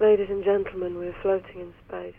Ladies and gentlemen, we're floating in space.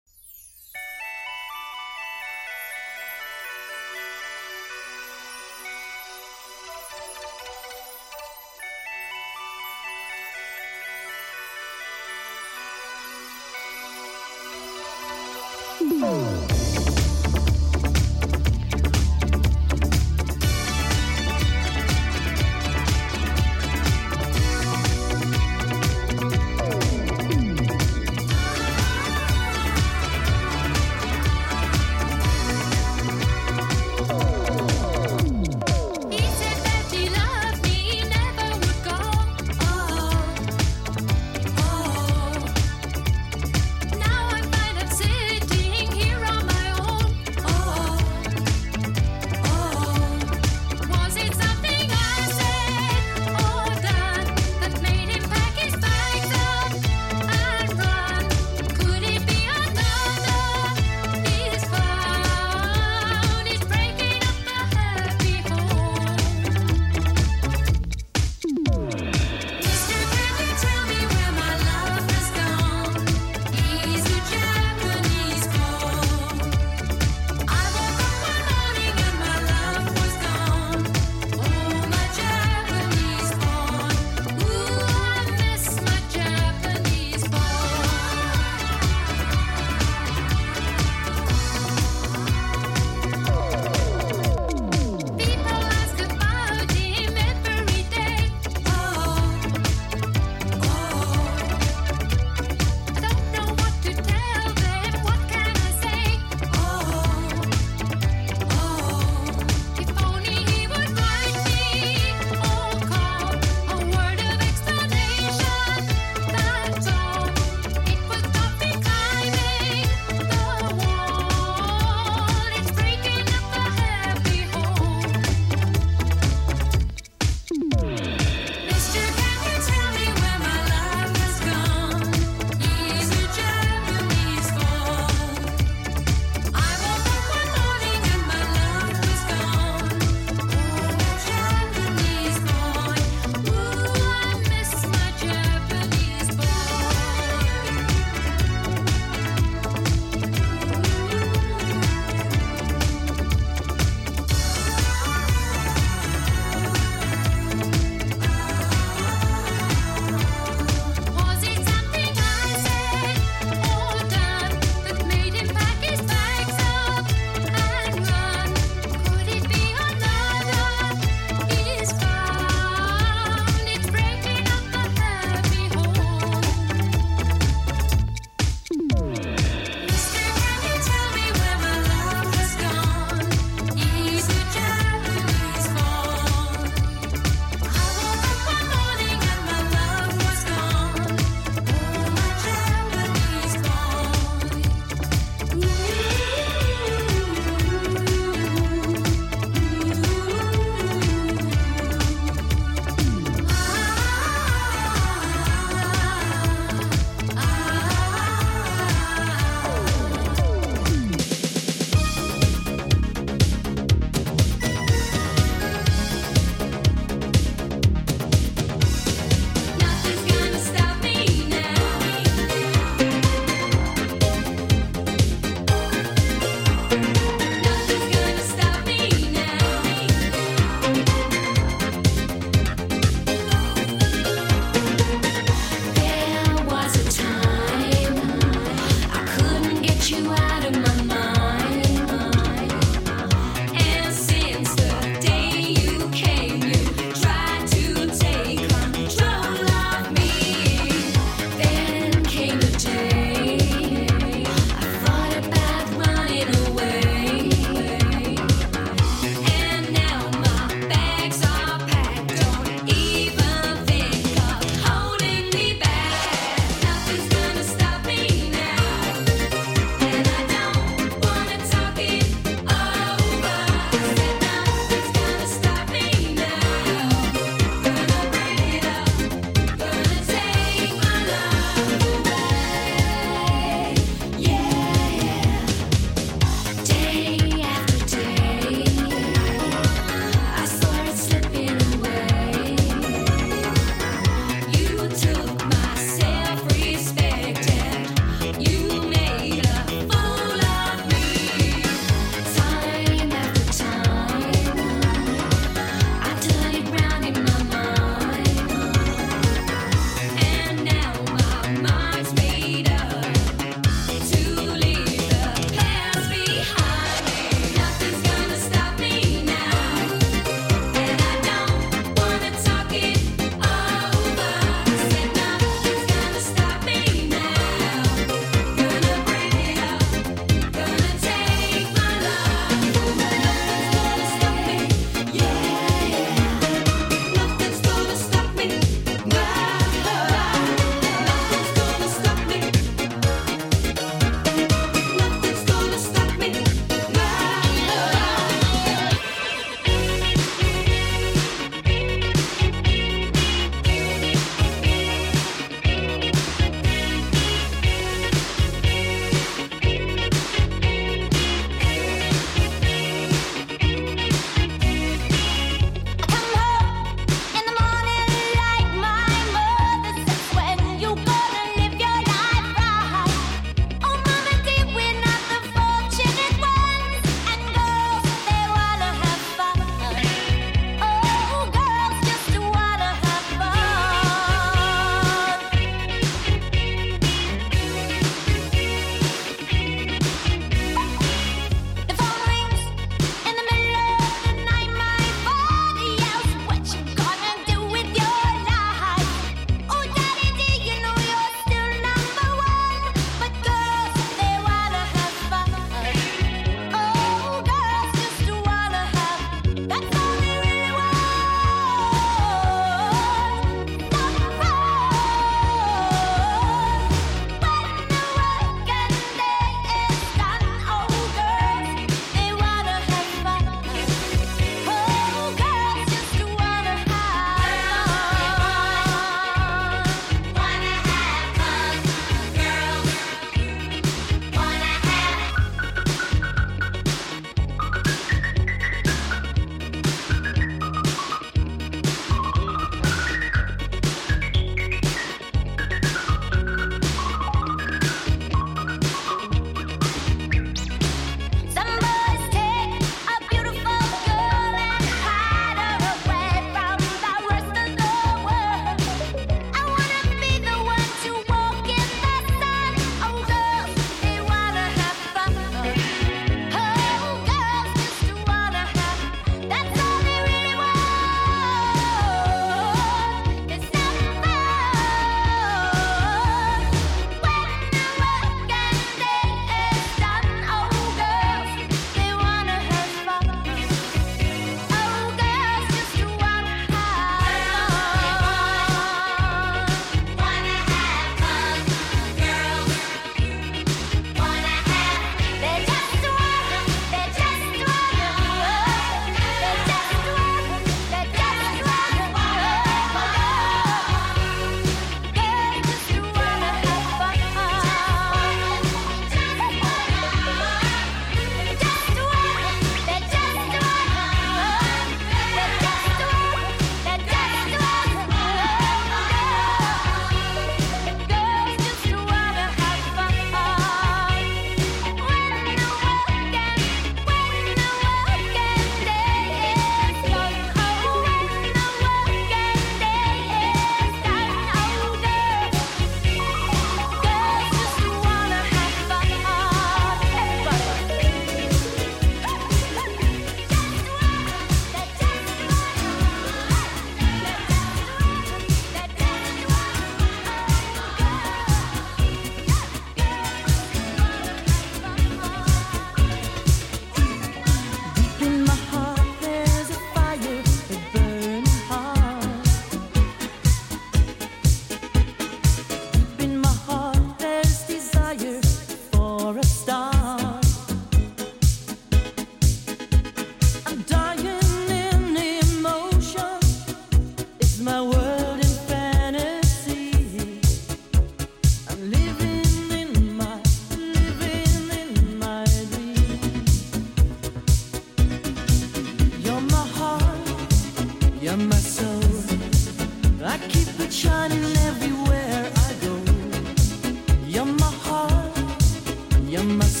You must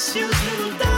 Precious little